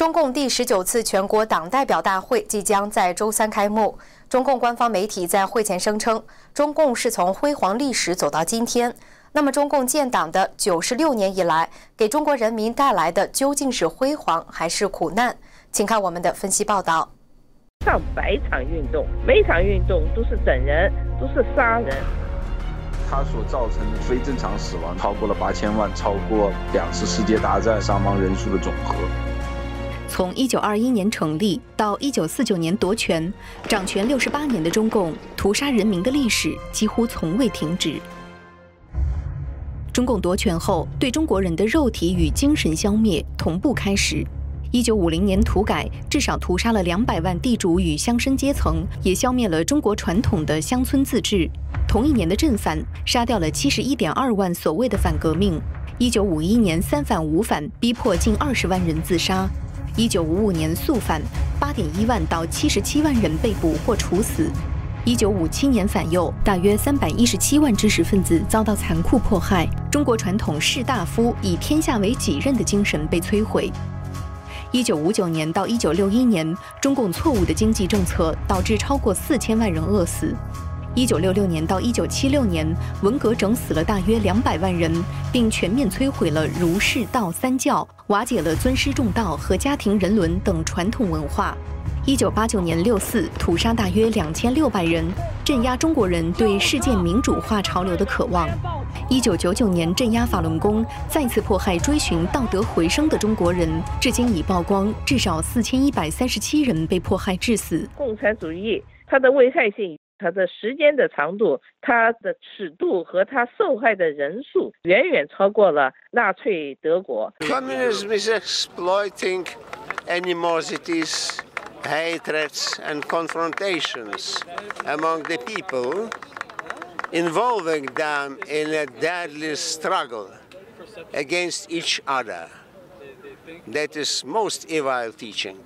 中共第十九次全国党代表大会即将在周三开幕。中共官方媒体在会前声称，中共是从辉煌历史走到今天。那么，中共建党的九十六年以来，给中国人民带来的究竟是辉煌还是苦难？请看我们的分析报道。上百场运动，每场运动都是整人，都是杀人。它所造成的非正常死亡超过了八千万，超过两次世界大战伤亡人数的总和。从一九二一年成立到一九四九年夺权，掌权六十八年的中共屠杀人民的历史几乎从未停止。中共夺权后，对中国人的肉体与精神消灭同步开始。一九五零年土改，至少屠杀了两百万地主与乡绅阶层，也消灭了中国传统的乡村自治。同一年的镇反，杀掉了七十一点二万所谓的反革命。一九五一年三反五反，逼迫近二十万人自杀。一九五五年肃反，八点一万到七十七万人被捕或处死；一九五七年反右，大约三百一十七万知识分子遭到残酷迫害。中国传统士大夫以天下为己任的精神被摧毁。一九五九年到一九六一年，中共错误的经济政策导致超过四千万人饿死。一九六六年到一九七六年，文革整死了大约两百万人，并全面摧毁了儒释道三教，瓦解了尊师重道和家庭人伦等传统文化。一九八九年六四，屠杀大约两千六百人，镇压中国人对世界民主化潮流的渴望。一九九九年，镇压法轮功，再次迫害追寻道德回升的中国人，至今已曝光至少四千一百三十七人被迫害致死。共产主义它的危害性。它的时间的长度，它的尺度和它受害的人数远远超过了纳粹德国。Communism is exploiting animosities, hatreds, and confrontations among the people, involving them in a deadly struggle against each other. That is most evil teaching.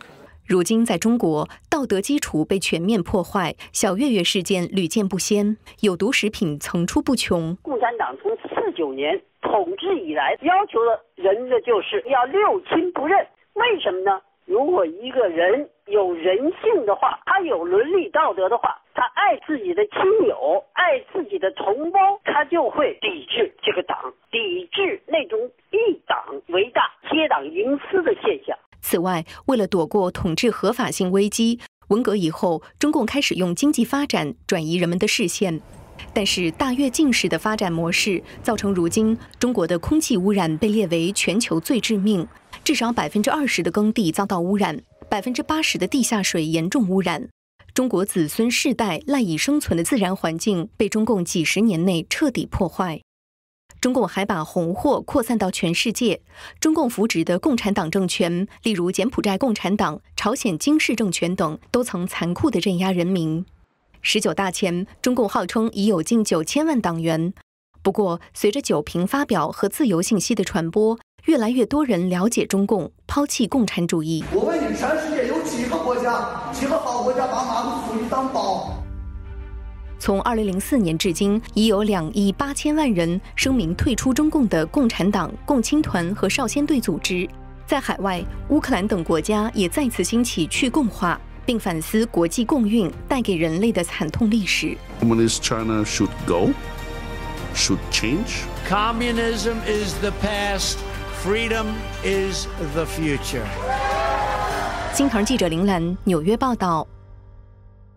如今，在中国，道德基础被全面破坏，小月月事件屡见不鲜，有毒食品层出不穷。共产党从四九年统治以来，要求的人的就是要六亲不认。为什么呢？如果一个人有人性的话，他有伦理道德的话，他爱自己的亲友，爱自己的同胞，他就会抵制这个党，抵制那种以党为大、结党营私的现象。此外，为了躲过统治合法性危机，文革以后，中共开始用经济发展转移人们的视线。但是，大跃进式的发展模式造成如今中国的空气污染被列为全球最致命，至少百分之二十的耕地遭到污染，百分之八十的地下水严重污染，中国子孙世代赖以生存的自然环境被中共几十年内彻底破坏。中共还把红祸扩散到全世界。中共扶植的共产党政权，例如柬埔寨共产党、朝鲜金氏政权等，都曾残酷地镇压人民。十九大前，中共号称已有近九千万党员。不过，随着九评发表和自由信息的传播，越来越多人了解中共，抛弃共产主义。我问你，全世界有几个国家，几个好国家把马克思主义当宝？从二零零四年至今，已有两亿八千万人声明退出中共的共产党、共青团和少先队组织。在海外，乌克兰等国家也再次兴起去共化，并反思国际共运带给人类的惨痛历史。Communist China should go, should change. Communism is the past, freedom is the future. 新唐记者林兰纽约报道。